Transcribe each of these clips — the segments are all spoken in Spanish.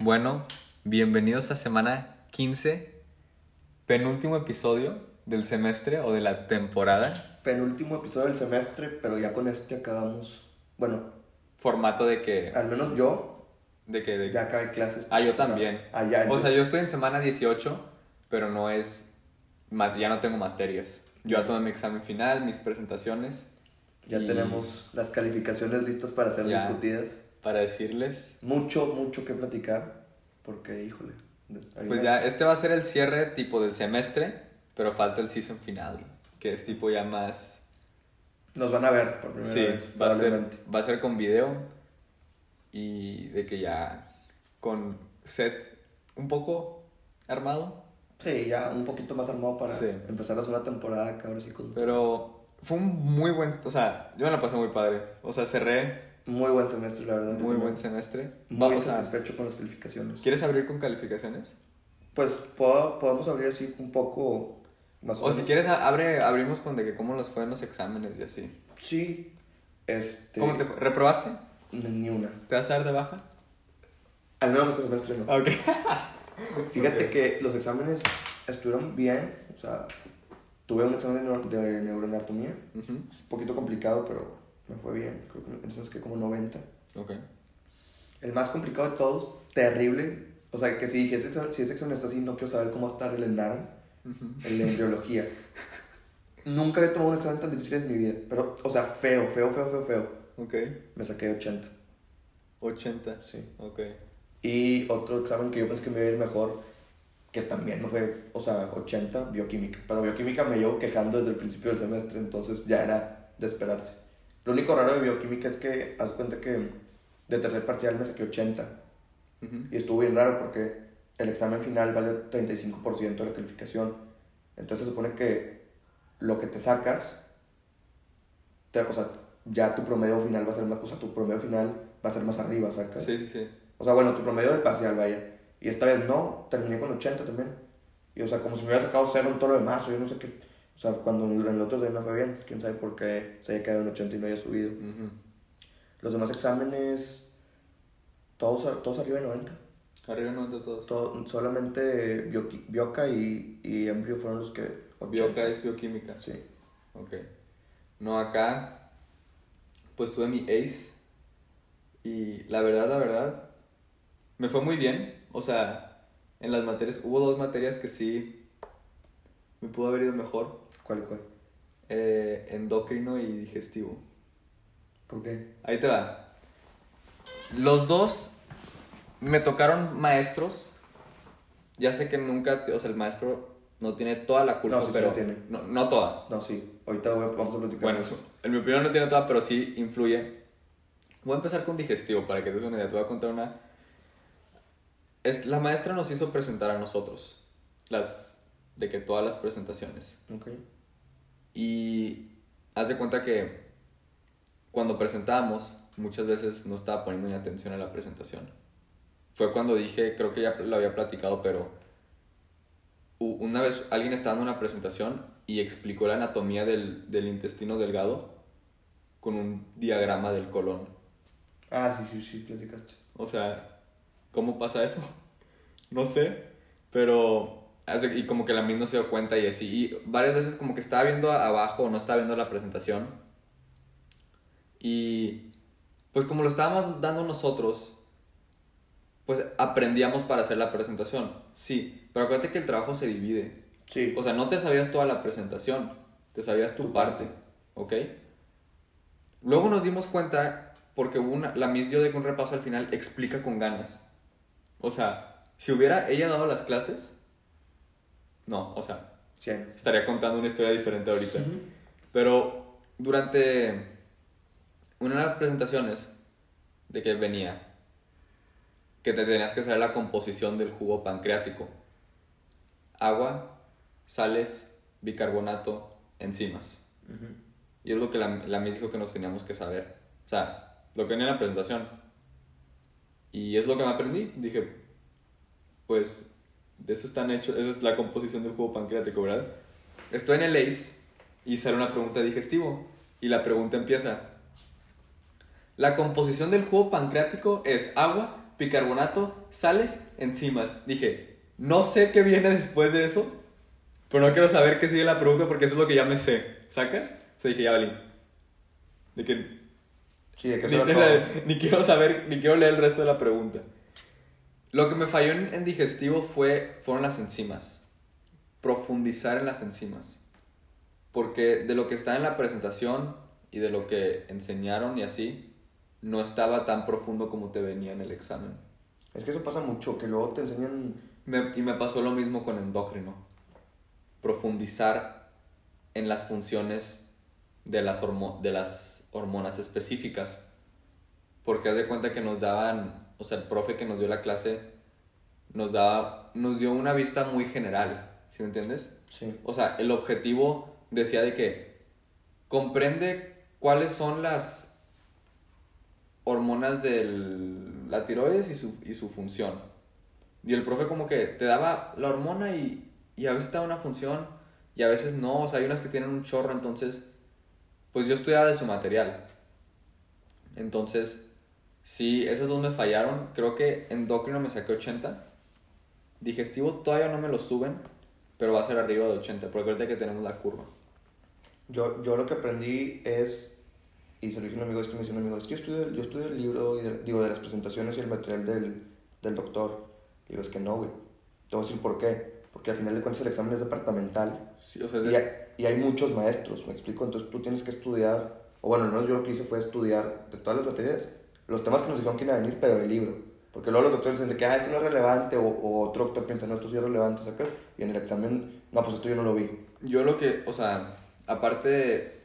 Bueno, bienvenidos a semana 15, penúltimo episodio del semestre o de la temporada. Penúltimo episodio del semestre, pero ya con este acabamos. Bueno, Formato de que... al menos yo De que de, ya acabé clases. Ah, yo también. ah, ya, o sea, yo estoy en semana 18, pero no es... Ya no tengo materias. Yo ya tomé mi examen final, mis presentaciones. ya y tenemos las calificaciones listas para ser Ya. discutidas. Para decirles... Mucho, mucho que platicar. Porque, híjole. Pues ya, este va a ser el cierre tipo del semestre, pero falta el season final, que es tipo ya más... Nos van a ver por primera Sí, vez. va a, ser, va a ser con video y de que ya con set un poco armado, Sí, ya un poquito más armado para Sí. empezar la segunda temporada, ahora sí con pero fue un muy buen, o sea, yo me la pasé muy padre, o sea, cerré muy buen semestre, la verdad. muy buen semestre. Muy Vamos a, satisfecho con las calificaciones. ¿Quieres abrir con calificaciones? Pues puedo- podemos abrir así un poco más o, O si menos. quieres a- abre, abrimos con de que cómo nos fue en los exámenes y así. Sí. Este. ¿Cómo te fue? ¿Reprobaste? Ni una. ¿Te vas a dar de baja? Al menos este semestre no. Ok. Fíjate Ok. que los exámenes estuvieron bien. O sea, tuve un examen de, neu- de neuroanatomía. Ujú. Un poquito complicado, pero me fue bien. Creo que entonces que como 90. Ok. El más complicado de todos, terrible. O sea, que si, dije, ese examen- si ese examen está así, no quiero saber cómo va a estar el Endaran, Ujú. el de embriología. Nunca había tomado un examen tan difícil en mi vida. Pero, o sea, feo, feo, feo, feo, feo. Ok. Me saqué 80. 80. Sí. Ok. Y otro examen que yo pensé que me iba a ir mejor, que también no fue, o sea, 80, bioquímica. Pero bioquímica me llevo quejando desde el principio del semestre, entonces ya era de esperarse. Lo único raro de bioquímica es que, haz cuenta que de tercer parcial me saqué 80. Ujú. Y estuvo bien raro porque el examen final vale 35% de la calificación. Entonces se supone que lo que te sacas, te- o sea, ya tu promedio final va a ser más, o sea, tu promedio final va a ser más arriba, ¿sacas? Sí, sí, sí. O sea, bueno, tu promedio del parcial, vaya. Y esta vez no, terminé con 80 también. Y o sea, como si me hubiera sacado cero en todo lo demás, o yo no sé qué. O sea, cuando en el otro día me fue bien, quién sabe por qué se haya quedado en 80 y no haya subido. Ujú. Los demás exámenes, todos, todos arriba de 90. Arriba de todos. Todo- solamente bioqui- Bioca y, y Embrio fueron los que... 80. Bioca es bioquímica. Sí. Ok. No, acá, pues tuve mi ACE. Y la verdad, la verdad, me fue muy bien. O sea, en las materias, hubo dos materias que sí me pudo haber ido mejor. ¿Cuál cuál? Eh, endocrino y digestivo. ¿Por qué? Ahí te va. Los dos me tocaron maestros. Ya sé que nunca, o sea, el maestro no tiene toda la culpa, No, sí, sí pero la tiene. No, no toda. No, sí. Ahorita voy a- vamos a platicar Bueno, eso. en mi opinión no tiene toda, pero sí influye. Voy a empezar con digestivo para que te des una idea. Te voy a contar una. Es, la maestra nos hizo presentar a nosotros las de que todas las presentaciones. Ok. Y haz de cuenta que cuando presentábamos, muchas veces no estaba poniendo ni atención a la presentación. Fue cuando dije, creo que ya lo había platicado, pero una vez alguien estaba dando una presentación y explicó la anatomía del, del intestino delgado con un diagrama del colon. Ah, sí, sí, sí, platicaste. O sea, ¿cómo pasa eso? No sé, pero... Y como que la misma se dio cuenta y así. Y varias veces como que estaba viendo abajo o no estaba viendo la presentación. Y pues como lo estábamos dando nosotros, pues aprendíamos para hacer la presentación. Sí, pero acuérdate que el trabajo se divide. Sí. O sea, no te sabías toda la presentación, te sabías tu, Tu parte, ¿ok? Luego nos dimos cuenta, porque hubo una, la Miss dio de que un repaso al final explica con ganas. O sea, si hubiera ella dado las clases, no, o sea, 100. estaría contando una historia diferente ahorita. Pero durante una de las presentaciones de que venía, que te tenías que saber la composición del jugo pancreático. Agua, sales, bicarbonato, enzimas. Ujú. Y es lo que la, la Miss dijo que nos teníamos que saber. O sea, lo que venía en la presentación. Y es lo que me aprendí. Dije, pues, de eso están hechos, esa es la composición del jugo pancreático, ¿verdad? Estoy en el ACE y sale una pregunta de digestivo. Y la pregunta empieza. La composición del jugo pancreático es agua, bicarbonato, sales, enzimas. Dije, no sé qué viene después de eso, pero no quiero saber qué sigue la pregunta porque eso es lo que ya me sé. ¿Sacas? O sea, dije, ya valí. De que Sí, de que ni, ni- ni quiero saber, ni quiero leer el resto de la pregunta. Lo que me falló en, en digestivo fue, fueron las enzimas. Profundizar en las enzimas. Porque de lo que está en la presentación y de lo que enseñaron y así, no estaba tan profundo como te venía en el examen. Es que eso pasa mucho, que luego te enseñan... Me- y me pasó lo mismo con endocrino. Profundizar en las funciones de las, hormo- de las hormonas específicas. Porque haz de cuenta que nos daban, o sea, el profe que nos dio la clase nos daba, nos dio una vista muy general, ¿sí me entiendes? Sí. O sea, el objetivo decía de que comprende cuáles son las hormonas de la tiroides y su, y su función. Y el profe como que te daba la hormona y, y a veces te da una función y a veces no. O sea, hay unas que tienen un chorro, entonces, pues yo estudiaba de su material. Entonces, sí, esas dos me fallaron. Creo que endocrino me saqué 80. Digestivo todavía no me lo suben, pero va a ser arriba de 80, porque ahorita que tenemos la curva. Yo, yo lo que aprendí es, y se lo dije a un amigo, es que me dice un amigo, es que yo estudio, yo estudio el libro, y de- digo, de las presentaciones y el material del, del doctor. Digo, es que no, güey. Te voy a decir por qué. Porque al final de cuentas el examen es departamental Sí, o sea, y y hay muchos maestros, ¿me explico? Entonces tú tienes que estudiar, o bueno, al menos yo lo que hice fue estudiar de todas las materias, los temas que nos dijeron que iban a venir, pero del libro. Porque luego los doctores dicen de que, ah, esto no es relevante, o, o otro doctor piensa, no, esto sí es relevante, ¿sacas? Y en el examen, no, pues esto yo no lo vi. yo lo que, o sea, aparte de...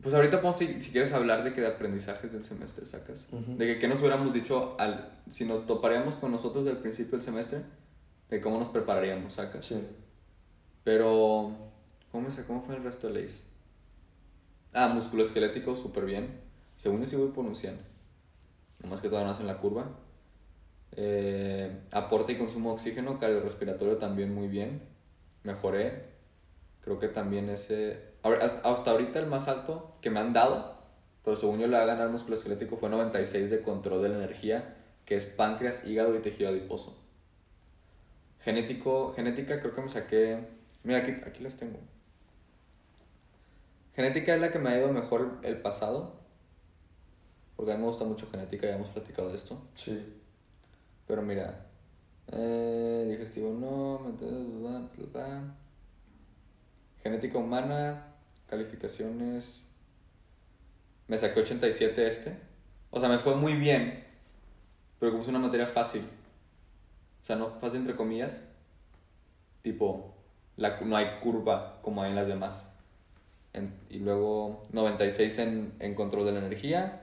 Pues ahorita podemos, si, si quieres hablar de que de aprendizajes del semestre, sacas. Ujú. De que qué nos hubiéramos dicho al, si nos toparíamos con nosotros del principio del semestre, de cómo nos prepararíamos, sacas. Sí. Pero, ¿cómo, sa- ¿cómo fue el resto de leyes? Ah, musculoesquelético, súper bien. Según yo sí voy por un 100. Nomás que todavía no hacen la curva. Eh, aporte y consumo de oxígeno, cardiorrespiratorio también muy bien. Mejoré. Creo que también ese... hasta ahorita el más alto que me han dado, pero según yo le va a ganar musculoesquelético fue 96 de control de la energía, que es páncreas, hígado y tejido adiposo. Genético, genética creo que me saqué. Mira, aquí, aquí las tengo. Genética es la que me ha ido mejor el pasado. Porque a mí me gusta mucho genética, ya hemos platicado de esto. Sí. Pero mira, eh, digestivo no, mente- bla, bla, bla. genética humana, calificaciones. Me saqué 87 este. O sea, me fue muy bien, pero como es una materia fácil. O sea, no fácil entre comillas. Tipo, la, no hay curva como hay en las demás. En- y luego 96 en, en control de la energía,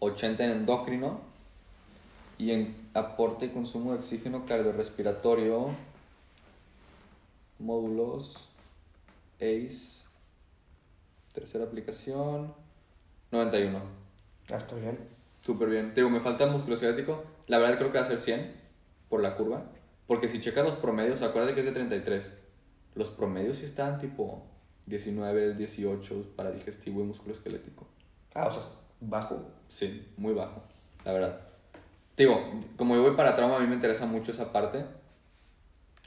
80 en endocrino y en aporte y consumo de oxígeno cardiorrespiratorio, módulos, ACE, tercera aplicación, 91. Ah, está bien. Súper bien. Te digo, me falta musculoesquelético. La verdad creo que va a ser 100 por la curva. Porque si checas los promedios, acuérdate que es de 33. Los promedios sí están tipo 19, 18 para digestivo y musculoesquelético. Ah, o sea, bajo. Sí, muy bajo, la verdad. Digo, como yo voy para trauma, a mí me interesa mucho esa parte.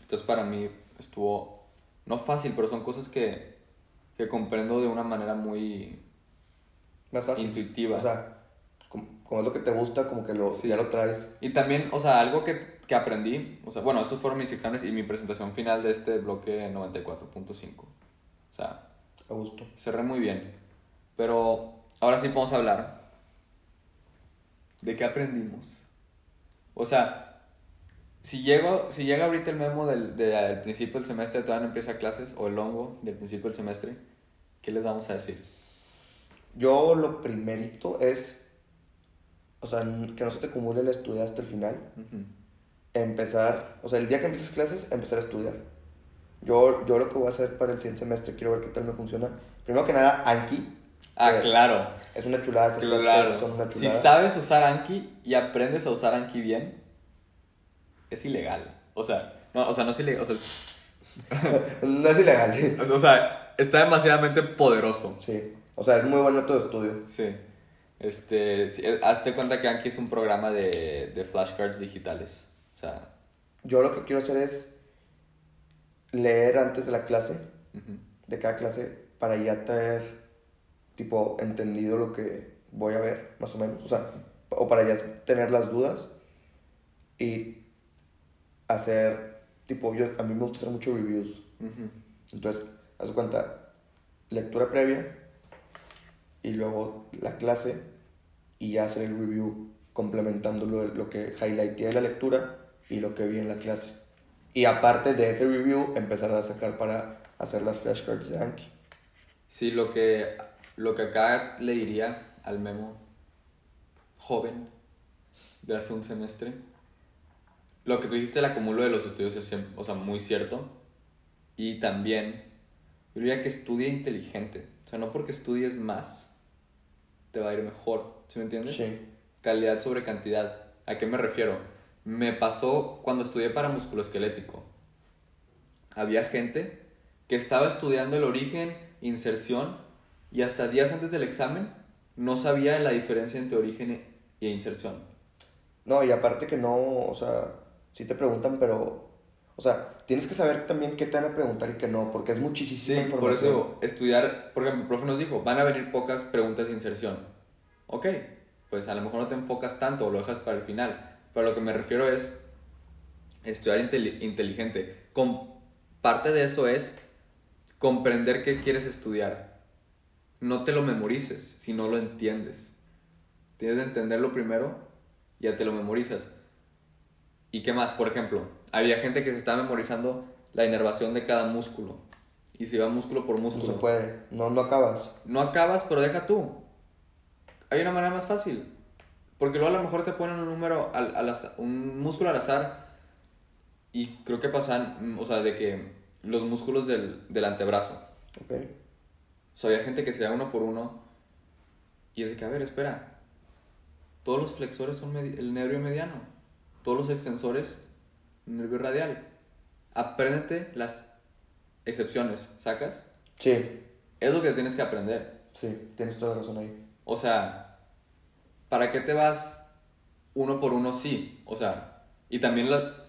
Entonces para mí estuvo, no fácil, pero son cosas que, que comprendo de una manera muy Más fácil. intuitiva. O sea, como, como es lo que te gusta, como que lo, Sí. ya lo traes. Y también, o sea, algo que, que aprendí, o sea, bueno, esos fueron mis exámenes y mi presentación final de este bloque 94.5. O sea, A gusto. cerré muy bien. Pero ahora sí podemos hablar de qué aprendimos. O sea, si, llego, si llega ahorita el memo del, de- del principio del semestre, todavía no empieza clases, o el hongo del principio del semestre, ¿qué les vamos a decir? Yo lo primerito es, o sea, que no se te acumule el estudiar hasta el final. Empezar, o sea, el día que empieces clases, empezar a estudiar. Yo, yo lo que voy a hacer para el siguiente semestre, quiero ver qué tal me funciona. Primero que nada, Anki. Ah, claro. Es una chulada, esas Claro. son una Si chulada. sabes usar Anki y aprendes a usar Anki bien, es ilegal. O sea, no, o sea, no es ilegal. O sea, es- no es ilegal. o sea, está demasiadamente poderoso. Sí. O sea, es muy buen método de estudio. Sí. Este, sí, eh, hazte cuenta que Anki es un programa de, de flashcards digitales. O sea, Yo lo que quiero hacer es leer antes de la clase, de cada clase, para ya traer, tipo, entendido lo que voy a ver, más o menos. O sea, o para ya tener las dudas y hacer, tipo, yo, a mí me gusta hacer muchos reviews. Ujú. Entonces, haz cuenta, lectura previa y luego la clase y ya hacer el review complementando lo, lo que highlighté de la lectura y lo que vi en la clase. Y aparte de ese review, empezar a sacar para hacer las flashcards de Anki. Sí, lo que, lo que acá le diría al Memo joven de hace un semestre, lo que tú dijiste, el acumulo de los estudios es o sea, muy cierto. Y también, yo diría que estudie inteligente. O sea, no porque estudies más, te va a ir mejor. ¿Sí me entiendes? Sí. Calidad sobre cantidad. ¿A qué me refiero? Me pasó cuando estudié para musculoesquelético. Había gente que estaba estudiando el origen, inserción, y hasta días antes del examen no sabía la diferencia entre origen e inserción. No, y aparte que no, o sea, sí te preguntan, pero, o sea, tienes que saber también qué te van a preguntar y qué no, porque es muchísima Sí, por información. eso estudiar, por ejemplo, el profe nos dijo, van a venir pocas preguntas de inserción. Ok, pues a lo mejor no te enfocas tanto o lo dejas para el final, pero lo que me refiero es estudiar inteli- inteligente. Con, parte de eso es comprender qué quieres estudiar. No te lo memorices si no lo entiendes. Tienes de entenderlo primero, ya te lo memorizas. ¿Y qué más? Por ejemplo, había gente que se estaba memorizando la inervación de cada músculo. Y se iba músculo por No músculo. se puede, no, no acabas. No acabas, pero deja tú. Hay una manera más fácil. Porque luego a lo mejor te ponen un número, al, al az- un músculo al azar. Y creo que pasan, o sea, de que los músculos del, del antebrazo. Ok. O sea, había gente que se da uno por uno. Y es de que, a ver, espera. Todos los flexores son el nervio mediano. Todos los extensores, nervio radial. Apréndete las excepciones, ¿sacas? Sí, Es lo que tienes que aprender. sí, tienes toda la razón ahí. O sea, ¿para qué te vas uno por uno? Sí. O sea, y también la-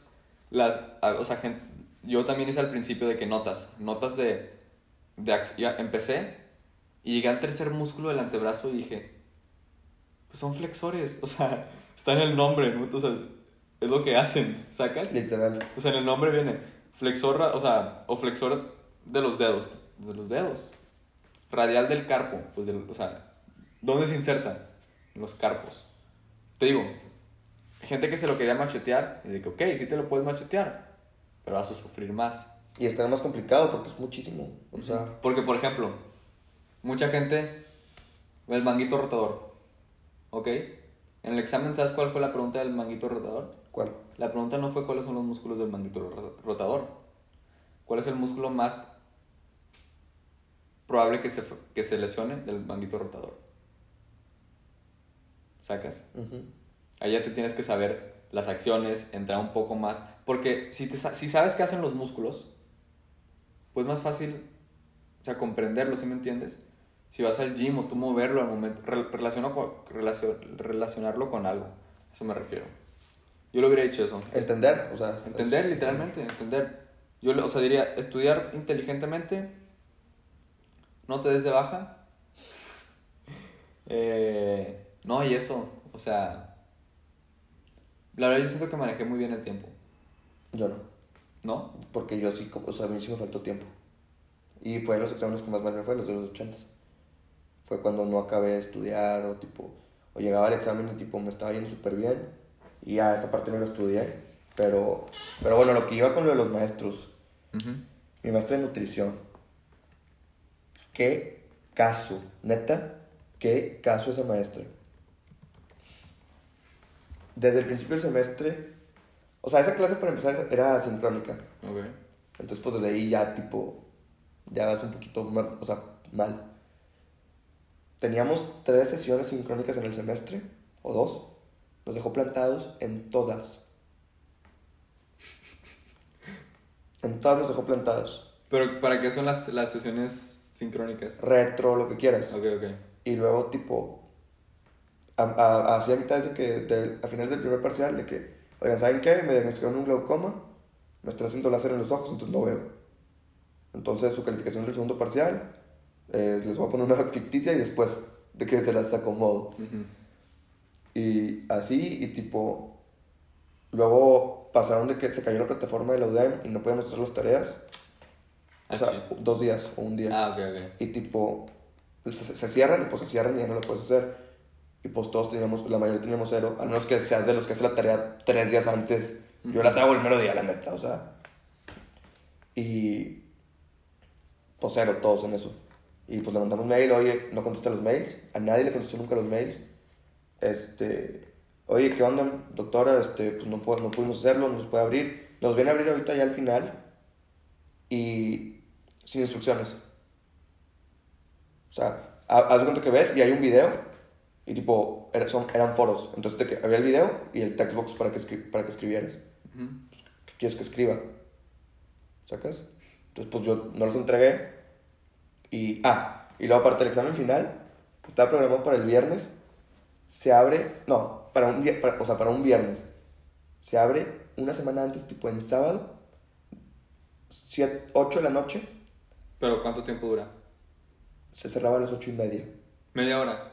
las, o sea, gen- yo también hice al principio de que notas, notas de, de empecé y llegué al tercer músculo del antebrazo y dije, pues son flexores, o sea, está en el nombre, ¿no? Sea, es lo que hacen, ¿sacas? Literal. O sea, en el nombre viene flexor, o sea, o flexor de los dedos, de los dedos. Radial del carpo, pues, del, o sea, ¿dónde se inserta? En los carpos. Te digo, gente que se lo quería machetear, y de que, ok, sí te lo puedes machetear, pero vas a sufrir más. Y está más complicado porque es muchísimo. O sea, Porque, por ejemplo, mucha gente el manguito rotador, ¿ok? En el examen, ¿sabes cuál fue la pregunta del manguito rotador? ¿cuál? La pregunta no fue cuáles son los músculos del manguito ro- rotador. ¿Cuál es el músculo más probable que se, que se lesione del manguito rotador? ¿Sacas? Ujú. Ahí ya te tienes que saber las acciones, entrar un poco más. Porque si, te si sabes qué hacen los músculos, pues más fácil, o sea, comprenderlo, ¿sí me entiendes? Si vas al gym o tú moverlo al momento, re- relaciono con- relacio- relacionarlo con algo, a eso me refiero. Yo lo hubiera dicho eso. Entender, o sea. Entender, es- literalmente, entender. Yo, o sea, diría, estudiar inteligentemente, no te des de baja. Eh, no, y eso, o sea, la verdad yo siento que manejé muy bien el tiempo, Yo no. ¿No? Porque yo sí, o sea, a mí sí me faltó tiempo. Y fue en los exámenes que más mal me fue, los de los ochentas. Fue cuando no acabé de estudiar o tipo, o llegaba al examen y tipo me estaba yendo súper bien y ya esa parte no la estudié. Pero, pero bueno, lo que iba con lo de los maestros, mi maestra de nutrición, qué caso, neta, qué caso esa maestra. Desde el principio del semestre, o sea, esa clase para empezar era sincrónica. Ok. Entonces, pues desde ahí ya, tipo, ya vas un poquito, ma- o sea, mal. Teníamos tres sesiones sincrónicas en el semestre, o dos. Nos dejó plantados en todas. En todas nos dejó plantados. Pero ¿para qué son las, las sesiones sincrónicas? Retro, lo que quieras. Ok, ok. Y luego, tipo, a, a, a mitad de que, de- a finales del primer parcial, de que, oigan, ¿saben qué? Me diagnosticaron un glaucoma, me están haciendo láser en los ojos, entonces no veo. Entonces su calificación del segundo parcial, eh, les voy a poner una ficticia y después de que se las acomodo. Ujú. Y así, y tipo, luego pasaron de que se cayó la plataforma de la UDEM y no podíamos hacer las tareas. O Ah, sea, dos días o un día. Ah, ok, ok. Y tipo, se, se cierran y pues se cierran y ya no lo puedes hacer. Y pues todos teníamos, la mayoría teníamos cero, al menos que seas de los que hace la tarea tres días antes. Yo las hago el mero día, la neta, o sea. Y pues cero, todos en eso. Y pues le mandamos mail, oye, no contesta los mails. A nadie le contestó nunca los mails. Este, oye, ¿qué onda, doctora? Este, pues no, puedo- no pudimos hacerlo, no nos puede abrir. Nos viene a abrir ahorita ya al final. Y sin instrucciones. O sea, ha- haz de cuenta que ves y hay un video y tipo, era- son, eran foros. Entonces que había el video y el textbox para que, escri- para que escribieras. Ujú. ¿Qué quieres que escriba? ¿Sacas? Entonces pues yo no los entregué. Y, ah, y luego aparte el examen final estaba programado para el viernes. Se abre, no, para un, para- o sea, para un viernes. Se abre una semana antes, tipo en sábado, 8 de la noche. Pero ¿cuánto tiempo dura? Se cerraba a las 8 y media. Media hora.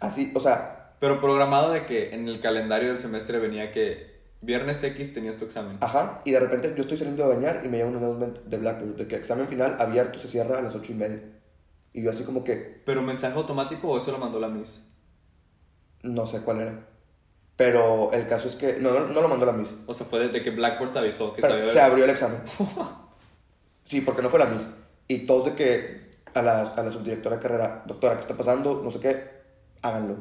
Así, o sea, Pero programado de que en el calendario del semestre venía que viernes X tenías tu examen. ajá, y de repente yo estoy saliendo de bañar y me llega un announcement de Blackbird de que examen final abierto se cierra a las 8 y media. Y yo así como que, ¿Pero mensaje automático o eso lo mandó la Miss? no sé cuál era. Pero el caso es que, no, no, no lo mandó la Miss. O sea, fue desde que Blackboard te avisó que Pero había- se abrió el examen. Sí, porque no fue la Miss. Y todos de que a la, a la subdirectora de carrera, doctora, ¿qué está pasando? No sé qué, háganlo.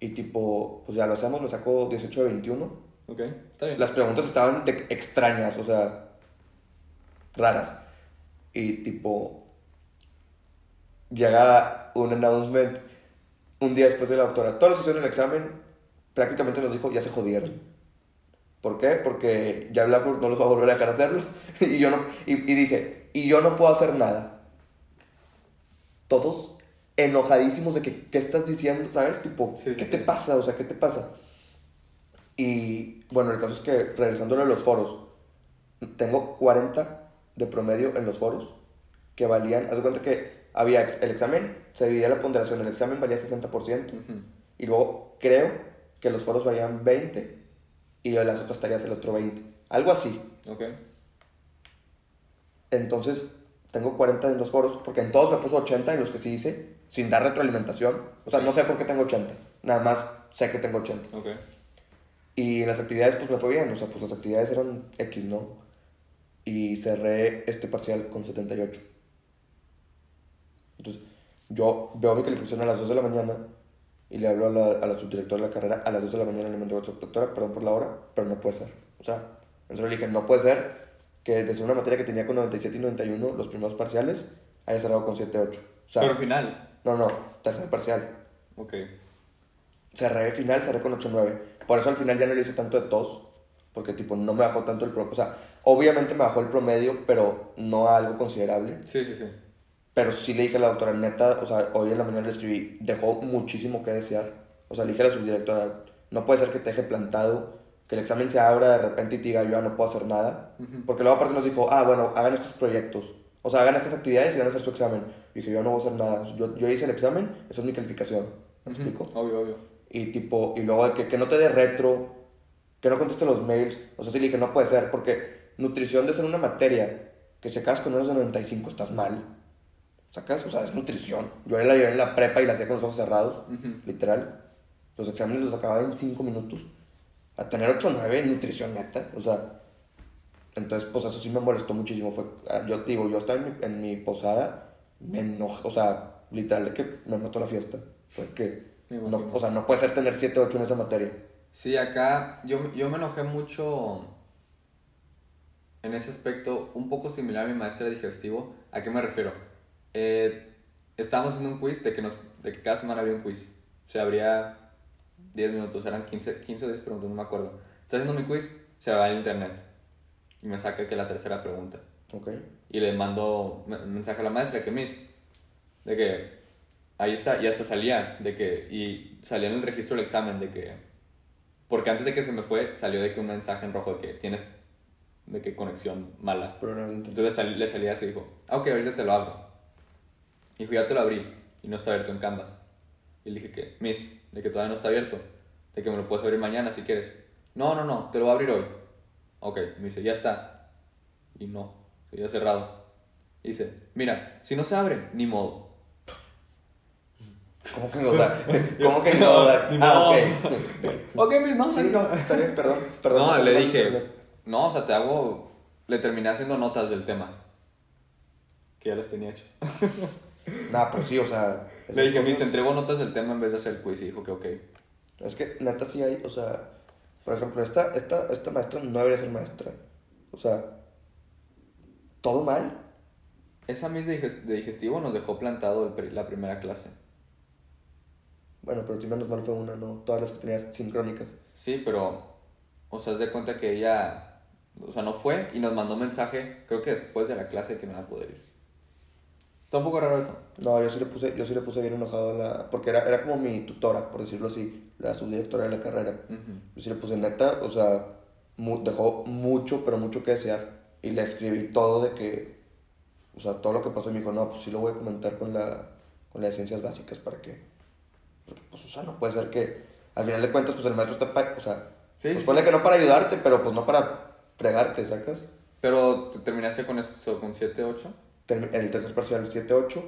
Y tipo, pues ya lo hacemos, me sacó 18 de 21. Ok, está bien. Las preguntas estaban de extrañas, o sea, raras. Y tipo, llega un announcement un día después de la doctora. Todos los que hicieron el examen prácticamente nos dijo, ya se jodieron. ¿Por qué? Porque ya Blackboard no los va a volver a dejar hacerlo. y, yo no, y, y dice, y yo no puedo hacer nada. Todos enojadísimos de que, ¿qué estás diciendo? ¿Sabes? Tipo, Sí, sí, ¿qué te sí. pasa? O sea, ¿qué te pasa? Y bueno, el caso es que, regresándolo a los foros, tengo 40 de promedio en los foros que valían, haz de cuenta que había el examen, se dividía la ponderación, el examen valía 60%, Ujú. y luego creo que los foros valían 20 y las otras tareas el otro 20, algo así. Ok. Entonces, tengo 40 en los foros, porque en todos me puso 80 en los que sí hice, sin dar retroalimentación. O sea, no sé por qué tengo 80, nada más sé que tengo 80. Ok. Y en las actividades pues me fue bien, o sea, pues las actividades eran X, ¿no? Y cerré este parcial con 78. Entonces, yo veo mi calificación a las 2 de la mañana y le hablo a la, a la subdirectora de la carrera a las 2 de la mañana y le mando WhatsApp, doctora, perdón por la hora, pero no puede ser. O sea, en serio le dije, no puede ser que desde una materia que tenía con 97 y 91 los primeros parciales haya cerrado con 78. O sea, Pero final. no, no, tercer parcial. Ok. Cerré final, cerré con 8-9. Por eso al final ya no le hice tanto de tos. Porque tipo no me bajó tanto el promedio. O sea, obviamente me bajó el promedio, pero no a algo considerable. Sí, sí, sí. Pero sí le dije a la doctora, neta, o sea, hoy en la mañana le escribí, dejó muchísimo que desear. O sea, le dije a la subdirectora, no puede ser que te deje plantado, que el examen se abra de repente y te diga, yo ya no puedo hacer nada. Ujú. Porque luego aparte nos dijo, ah, bueno, hagan estos proyectos. O sea, hagan estas actividades y van a hacer su examen. Y dije, yo no voy a hacer nada. Yo, yo hice el examen, esa es mi calificación. ¿Me Ujú. explico? Obvio, obvio. Y tipo, y luego de que, que no te dé retro, que no conteste los mails. O sea, sí le dije, no puede ser, porque nutrición de ser una materia que si acabas con menos de 95 estás mal. ¿Sacas? O sea, es nutrición. Yo la llevé en la prepa y la hacía con los ojos cerrados, Ujú. literal. Los exámenes los acababa en 5 minutos. A tener 8 o 9 en nutrición neta. O sea, entonces, pues eso sí me molestó muchísimo. Fue, ah, yo te digo, yo estaba en mi, en mi posada, me enojé, o sea, literal de que me mató la fiesta. Fue que, no, o sea, no puede ser tener 7 o 8 en esa materia. Sí, acá yo, yo me enojé mucho en ese aspecto, un poco similar a mi maestra de digestivo. ¿A qué me refiero? Eh, estábamos haciendo un quiz de que, nos, de que cada semana había un quiz. O sea, habría 10 minutos, eran 15, 15 o 10 preguntas, no me acuerdo. Está haciendo mi quiz, se va al internet y me saca que la tercera pregunta. ¿Ok? Y le mando me- mensaje a la maestra que mis, de que ahí está, y hasta salía de que, y salía en el registro del examen de que, porque antes de que se me fue, salió de que un mensaje en rojo de que tienes, de que conexión mala. De internet. Entonces sal- le salía eso y dijo, ah, ok, ahorita te lo abro. Y dijo, ya te lo abrí, y no está abierto en Canvas. Y le dije que, Miss, de que todavía no está abierto, de que me lo puedes abrir mañana si quieres. No, no, no, te lo voy a abrir hoy. Ok, me dice, ya está. Y no, seguía cerrado. Y dice, mira, si no se abre, ni modo. ¿Cómo que no? O sea, ¿cómo que no? Ni ah, modo. ok. Ok, Miss, vamos a Sí, no, está bien, perdón. perdón No, le dije, no, o sea, te hago, le terminé haciendo notas del tema. Que ya las tenía hechas. Nah, pero sí, o sea. Le dije, cosas- te entrego notas del tema en vez de hacer el quiz. Y dijo que ok. Es que neta sí hay, o sea, por ejemplo, esta, esta, esta maestra no debería ser maestra. O sea, todo mal. Esa Miss de, diges- de digestivo nos dejó plantado el la primera clase. Bueno, pero si menos mal fue una, no todas las que tenías sincrónicas. Sí, pero, o sea, haz de cuenta que ella, o sea, no fue y nos mandó un mensaje, creo que después de la clase que no iba a poder ir. Está un poco raro eso. No, yo sí le puse, yo sí le puse bien enojado a la, porque era, era como mi tutora, por decirlo así, la subdirectora de la carrera. Ujú. Yo sí le puse neta, o sea, mu- dejó mucho, pero mucho que desear. Y le escribí todo de que, o sea, todo lo que pasó y me dijo, no, pues sí lo voy a comentar con la, con la de ciencias básicas para que, porque pues, o sea, no puede ser que, al final de cuentas, pues el maestro está, pa- o sea, Sí, pues sí. ponle que no para ayudarte, pero pues no para fregarte, ¿sacas? Pero ¿te terminaste con eso, con 7, 8. El tercer parcial 7-8,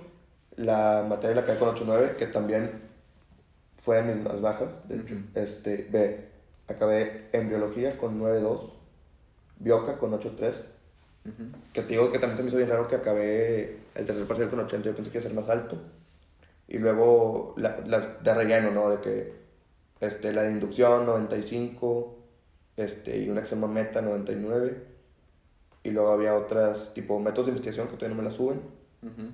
la materia la caí con 8-9, que también fue de mis más bajas, de hecho. Ujú. Este, B, acabé en biología con 9-2, bioca con 8-3, que te digo que también se me hizo bien raro que acabé el tercer parcial con 80, yo pensé que iba a ser más alto. Y luego la- las de relleno, ¿no? De que este, la de inducción 95, este, y se llama meta 99. Y luego había otras tipo métodos de investigación que todavía no me la suben.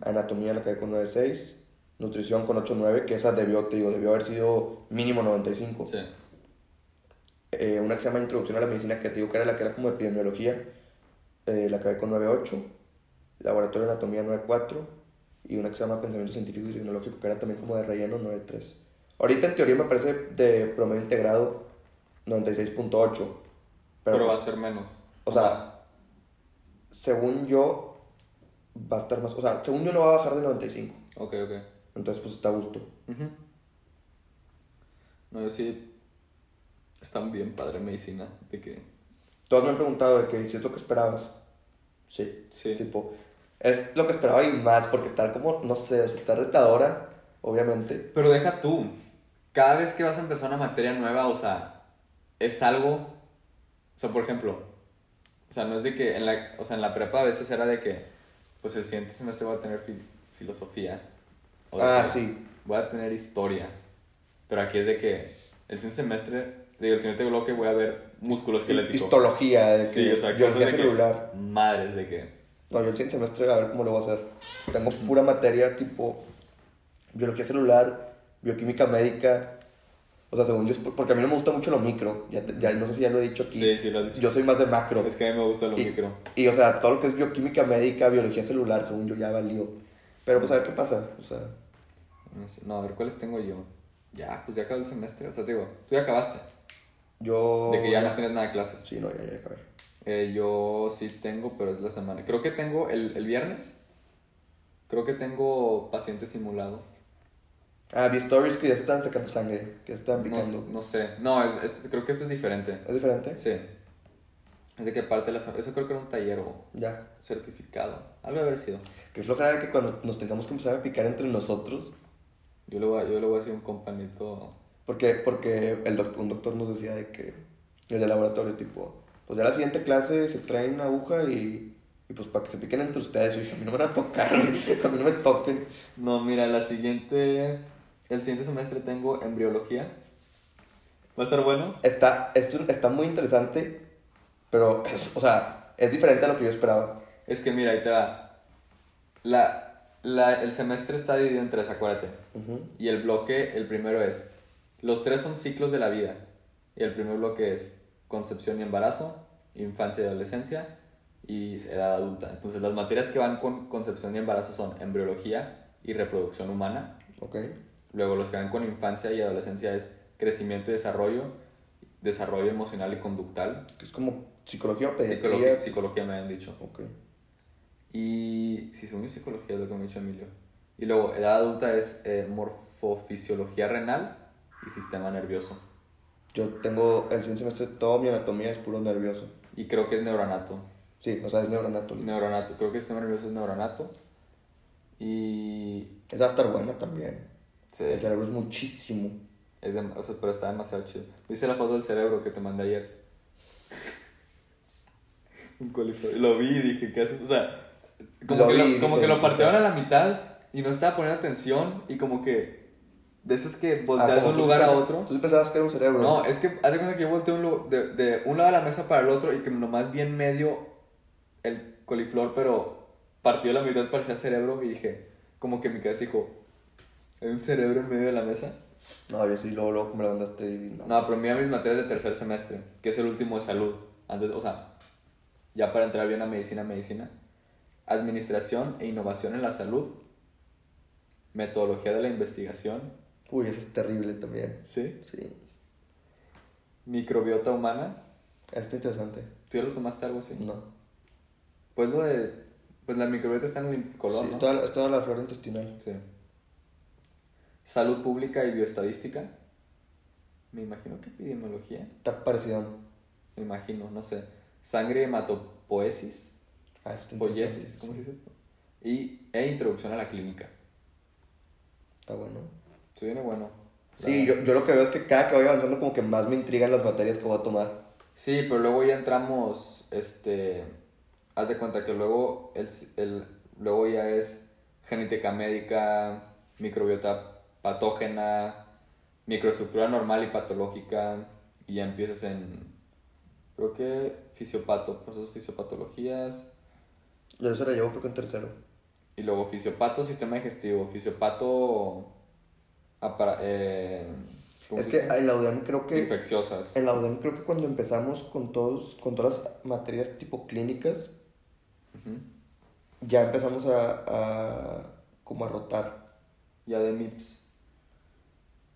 Anatomía la caí con 9.6. Nutrición con 8.9, que esa debió, te digo, debió haber sido mínimo 95. Sí. Eh, una que se llama Introducción a la Medicina, que te digo que era la que era como epidemiología, eh, la acabé con 9.8. Laboratorio de Anatomía 9.4. Y una que se llama Pensamiento Científico y Tecnológico, que era también como de relleno 9.3. Ahorita en teoría me parece de promedio integrado 96.8. Pero, Pero, va a ser menos. o o sea, más. Según yo, va a estar más. O sea, según yo no va a bajar de 95. Ok, ok. Entonces, pues está a gusto. Ujú. No, yo sí. Está bien padre medicina. De que. Todos me han preguntado de que si es lo que esperabas. Sí. Sí. Tipo, es lo que esperaba y más, porque está como, no sé, o sea, está retadora, obviamente. Pero deja tú. Cada vez que vas a empezar una materia nueva, o sea, es algo. O sea, por ejemplo, o sea, no es de que en la, o sea, en la prepa a veces era de que, pues el siguiente semestre voy a tener fil- filosofía. o Ah, sí. Voy a tener historia. Pero aquí es de que el siguiente semestre, digo, el siguiente bloque voy a ver músculo esquelético. Histología, de que Sí, o sea, biología de que- celular. Madres de que. No, yo el siguiente semestre a ver cómo lo voy a hacer. Tengo pura materia tipo biología celular, bioquímica médica. O sea, según yo, porque a mí no me gusta mucho lo micro. Ya, te- ya no sé si ya lo he dicho aquí. Sí, sí, lo has dicho. Yo soy más de macro. Es que a mí me gusta lo y, micro. Y, o sea, todo lo que es bioquímica médica, biología celular, según yo ya valió. Pero pues a ver qué pasa. O sea, No, sé. No, a ver cuáles tengo yo. Ya, pues ya acabó el semestre. O sea, te digo, tú ya acabaste. yo. De que ya, no tienes nada de clases. Sí, no, ya, ya acabé. Eh, yo sí tengo, pero es la semana. Creo que tengo el, el viernes. Creo que tengo paciente simulado. Ah, vi stories que ya están sacando sangre, que ya están No, picando. no sé. No, es, es- creo que esto es diferente. ¿Es diferente? Sí. Es de que parte de la... Eso creo que era un taller o Ya. certificado. Algo debe haber sido. Qué flojera de que cuando nos tengamos que empezar a picar entre nosotros. Yo le voy a, yo le voy a decir un compañito... Porque, porque el doc- un doctor nos decía de que, el de laboratorio, tipo, pues ya la siguiente clase se traen una aguja y, y pues para que se piquen entre ustedes. Y yo dije, a mí no me van a tocar, a mí no me toquen. No, mira, la siguiente... El siguiente semestre tengo embriología. ¿Va a estar bueno? Está, esto está muy interesante, pero, es- o sea, es diferente a lo que yo esperaba. Es que mira, ahí te va. La, la, el semestre está dividido en tres, acuérdate. Ujú. Y el bloque, el primero es, los tres son ciclos de la vida. Y el primer bloque es concepción y embarazo, infancia y adolescencia y edad adulta. Entonces las materias que van con concepción y embarazo son embriología y reproducción humana. Ok. Luego los que van con infancia y adolescencia es crecimiento y desarrollo, desarrollo emocional y conductal. Que es como psicología o Psicología, pediatría. psicología me habían dicho. Ok. Y sí, según mi psicología es lo que me ha dicho Emilio. Y luego, edad adulta es eh, morfofisiología renal y sistema nervioso. Yo tengo el siguiente semestre, toda mi anatomía es puro nervioso. Y creo que es neuronato. Sí, o sea, es neuronato. Neuronato, creo que el sistema nervioso es neuronato. Y. Esa va a estar buena también. Sí, El cerebro es muchísimo. es dem- o sea, pero está demasiado chido. ¿Viste la foto del cerebro que te mandé ayer? Un coliflor. Lo vi y dije, ¿qué haces? O sea, como, Lo que, vi lo, como dije, que lo o partieron sea- a la mitad y no estaba poniendo atención y como que. De esos que Ah, volteas de como un lugar a pensa- otro. Tú pensabas que era un cerebro. No, es que haz de cuenta que yo volteo un de, de un lado de la mesa para el otro y que nomás vi en medio el coliflor, pero partió la mitad, parecía cerebro y dije, como que mi cabeza dijo, ¿hay un cerebro en medio de la mesa? No, yo sí, luego, luego me la mandaste y no. No, pero mira mis materias de tercer semestre, que es el último de salud. Antes, o sea, ya para entrar bien a medicina, medicina. Administración e innovación en la salud. Metodología de la investigación. Uy, esa es terrible también. ¿Sí? Sí. Microbiota humana. Está interesante. ¿Tú ya lo tomaste algo así? No. Pues lo de. Pues la microbiota está en el color, sí, ¿no? toda, es toda la flora intestinal. Sí. Salud pública y bioestadística. Me imagino que epidemiología. Está parecido. Me imagino, no sé. Sangre hematopoesis. Ah, está. Poiesis, ¿cómo sí. se dice? Y, e introducción a la clínica. Está bueno. Se viene bueno. Sí, yo, yo lo que veo es que cada que voy avanzando como que más me intrigan las materias que voy a tomar. Sí, pero luego ya entramos, este, haz de cuenta que luego, el, el, luego ya es genética médica, microbiota patógena, microestructura normal y patológica, y ya empiezas en, creo que fisiopato, procesos fisiopatologías, Yo eso la llevo creo que en tercero. y luego fisiopato, sistema digestivo, fisiopato, apara- eh, ¿cómo Es se que en la UDEM creo que... infecciosas. En la UDEM creo que cuando empezamos con todos, con todas las materias tipo clínicas, ya empezamos a, a como a rotar. Ya de MIPS.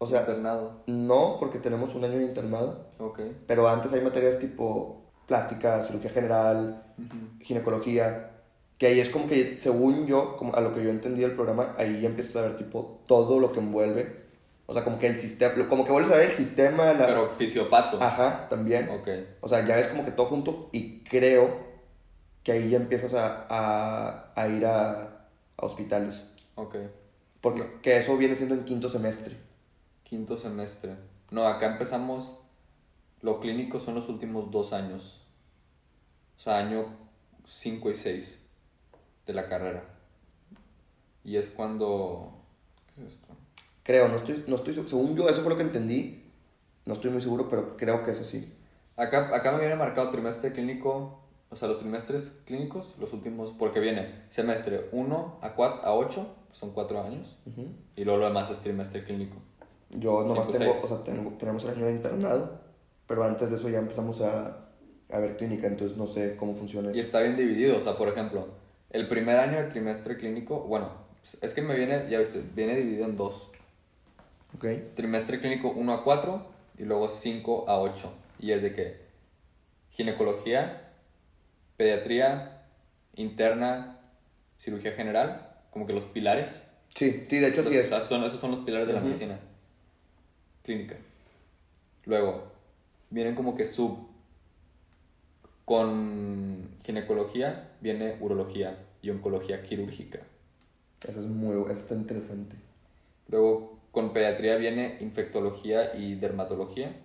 O sea, internado. no porque tenemos un año de internado, Ok. pero antes hay materias tipo plástica, cirugía general, Ujú. ginecología, que ahí es como que, según yo, como a lo que yo entendí del programa, ahí ya empiezas a ver tipo todo lo que envuelve. O sea, como que el sistema, como que vuelves a ver el sistema, la... Pero fisiopato. Ajá, también. Ok. O sea, ya ves como que todo junto y creo que ahí ya empiezas a, a, a ir a, a hospitales. Ok. Porque que eso viene siendo en quinto semestre. Quinto semestre. No, acá empezamos. Lo clínico son los últimos dos años. O sea, año 5 y 6 de la carrera. Y es cuando. ¿Qué es esto? Creo, no estoy, no estoy, según yo, eso fue lo que entendí. No estoy muy seguro, pero creo que es así. Acá, acá me viene marcado trimestre clínico. O sea, los trimestres clínicos, los últimos. Porque viene semestre 1 a, 4, a 8, son 4 años. Ujú. Y luego lo demás es trimestre clínico. Yo nomás Cinco, tengo, seis. o sea, tengo, tenemos el año de internado, pero antes de eso ya empezamos a, a ver clínica, entonces no sé cómo funciona Y eso. está bien dividido, o sea, por ejemplo, el primer año del trimestre clínico, bueno, es que me viene, ya viste, viene dividido en dos. ¿Ok? Trimestre clínico 1 a 4 y luego 5 a 8. Y es de que ginecología, pediatría, interna, cirugía general, como que los pilares. Sí, sí, de hecho Los- sí es. sea, son, esos son los pilares de la medicina. Clínica. Luego, vienen como que sub. Con ginecología viene urología y oncología quirúrgica. Eso es muy, eso está interesante. Luego, con pediatría viene infectología y dermatología.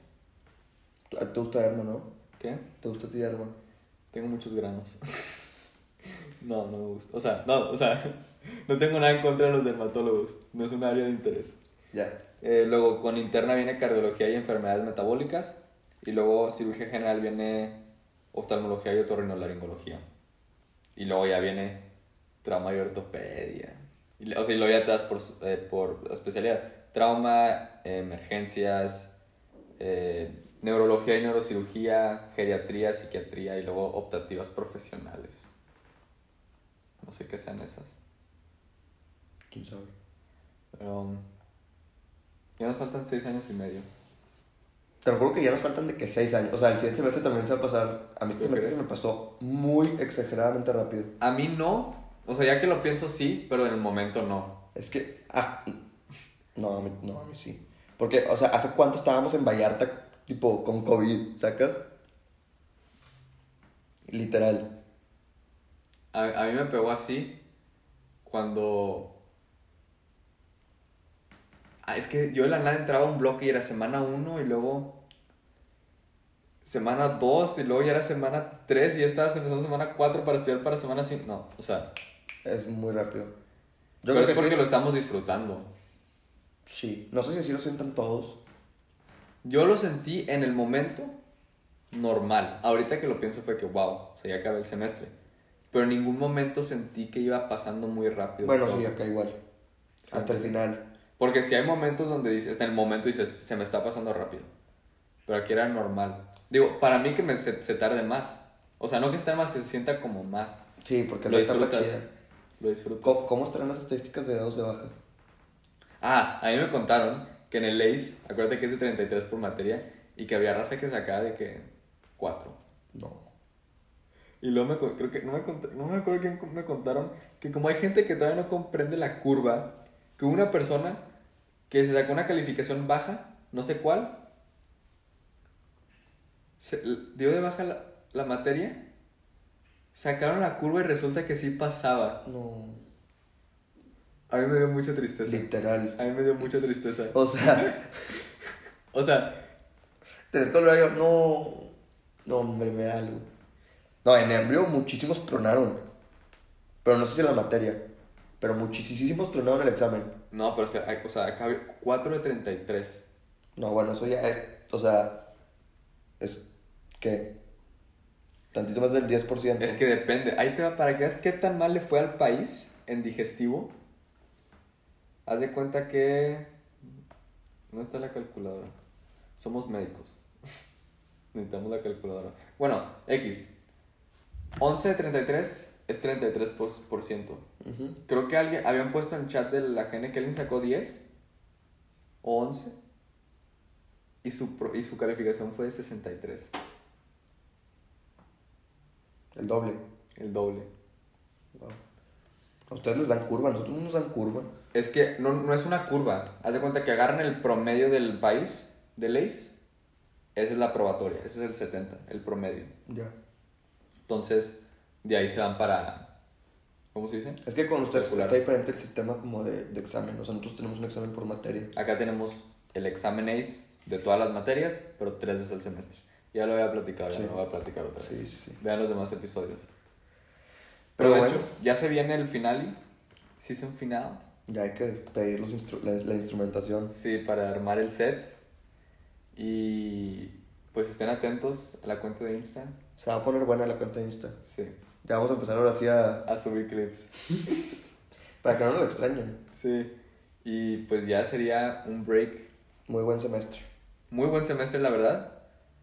¿A ti ¿Te gusta derma, no? ¿Qué? ¿Te gusta ti derma? Tengo muchos granos. no, no me gusta. O sea, no, o sea, no tengo nada en contra de los dermatólogos. No es un área de interés. Ya. Eh, luego con interna viene cardiología y enfermedades metabólicas. Y luego cirugía general viene oftalmología y otorrinolaringología. Y luego ya viene trauma y ortopedia. Y, o sea, y luego ya te das por, eh, por especialidad. Trauma, eh, emergencias, eh, neurología y neurocirugía, geriatría, psiquiatría y luego optativas profesionales. No sé qué sean esas. ¿Quién sabe? Pero. Ya nos faltan seis años y medio. Te lo juro que ya nos faltan de que seis años. O sea, el siguiente semestre también se va a pasar. A mí este ¿Tú semestre se me pasó muy exageradamente rápido. A mí no. O sea, ya que lo pienso, sí, pero en el momento no. Es que. Ah, no, a mí, no, a mí sí. Porque, o sea, ¿hace cuánto estábamos en Vallarta, tipo, con COVID, sacas? Literal. A, a mí me pegó así cuando. Ah, es que yo de la nada entraba un bloque y era semana 1 y luego. Semana 2 y luego ya era semana 3 y ya estabas empezando semana 4 para estudiar para semana 5. No, o sea. Es muy rápido. Yo pero creo es que porque sí. lo estamos disfrutando. Sí. No sé si así lo sientan todos. Yo lo sentí en el momento normal. Ahorita que lo pienso fue que, wow, o sea, ya acabé el semestre. Pero en ningún momento sentí que iba pasando muy rápido. Bueno, todo. sí, acá igual. Hasta el final. Porque si hay momentos donde dices, en el momento dices, se me está pasando rápido. Pero aquí era normal. Digo, para mí que me, se, se tarde más. O sea, no que se tarde más, que se sienta como más. Sí, porque Lo disfrutas. chida. Lo disfrutas. ¿Cómo, cómo estarán las estadísticas de dedos de baja? Ah, a mí me contaron que en el ACE, acuérdate que es de 33 por materia, y que había raza que sacaba de que 4. No. Y luego me, creo que, no me, no me acuerdo quién me contaron, que como hay gente que todavía no comprende la curva, que una persona que se sacó una calificación baja, no sé cuál, se, dio de baja la, la materia, sacaron la curva y resulta que sí pasaba. No. A mí me dio mucha tristeza. Literal. A mí me dio mucha tristeza. O sea, O sea, tener colorario, no. No, hombre, me da algo. No, en embrio muchísimos tronaron. Pero no sé si en la materia. Pero muchísimos tronaron el examen. no, pero o sea, o sea acá había 4 de 33. No, bueno, eso ya es. O sea. Es. ¿Qué? Tantito más del 10%. Es que depende. Ahí te va para que veas qué tan mal le fue al país en digestivo. Haz de cuenta que. ¿Dónde está la calculadora? Somos médicos. Necesitamos la calculadora. Bueno, X. 11 de 33 es 33%. por ciento. Creo que alguien, habían puesto en chat de la GN que alguien sacó 10 o 11 y su, y su calificación fue de 63, El doble. el doble. Wow. A ustedes les dan curva, a nosotros no nos dan curva. Es que no, no es una curva. Haz de cuenta que agarran el promedio del país, del ACE. Esa es la probatoria, ese es el 70, el promedio. Ya. Entonces, de ahí se van para. ¿Cómo se dice? Es que con ustedes está diferente el sistema como de, de examen. O sea, nosotros tenemos un examen por materia. Acá tenemos el examen ACE de todas las materias, pero tres veces al semestre. Ya lo había platicado, ya Sí. no voy a platicar otra vez. Sí, sí, sí. Vean los demás episodios. Pero Pero de bueno. hecho, ya se viene el final. Season final. Ya hay que pedir los instru- la, la instrumentación. Sí, para armar el set. Y pues estén atentos a la cuenta de Insta. Se va a poner buena la cuenta de Insta. Sí. Ya vamos a empezar ahora sí a... A subir clips. Para que no nos lo extrañen. Sí. Y pues ya sería un break. Muy buen semestre. Muy buen semestre, la verdad.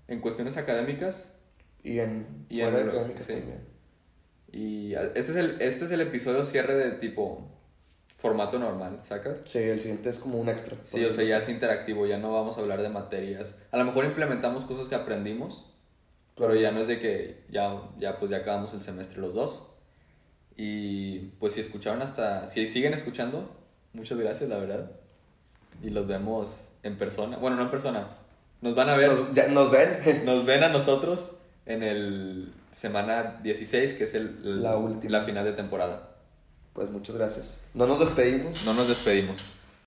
En cuestiones académicas. Y en... Y fuera en de académicas sí. también. Y este es el, este es el episodio cierre de tipo formato normal, ¿sacas? Sí, el siguiente es como un extra. Sí, o sea, ya es interactivo, ya no vamos a hablar de materias. A lo mejor implementamos cosas que aprendimos, pero ya no es de que ya, ya pues ya acabamos el semestre los dos. Y pues si escucharon hasta, si siguen escuchando, muchas gracias, la verdad. Y los vemos en persona. Bueno, no en persona. Nos van a ver, Nos, ya- nos ven. nos ven a nosotros en el semana 16, que es el, el- La última. la final de temporada. Pues muchas gracias. No nos despedimos. No nos despedimos.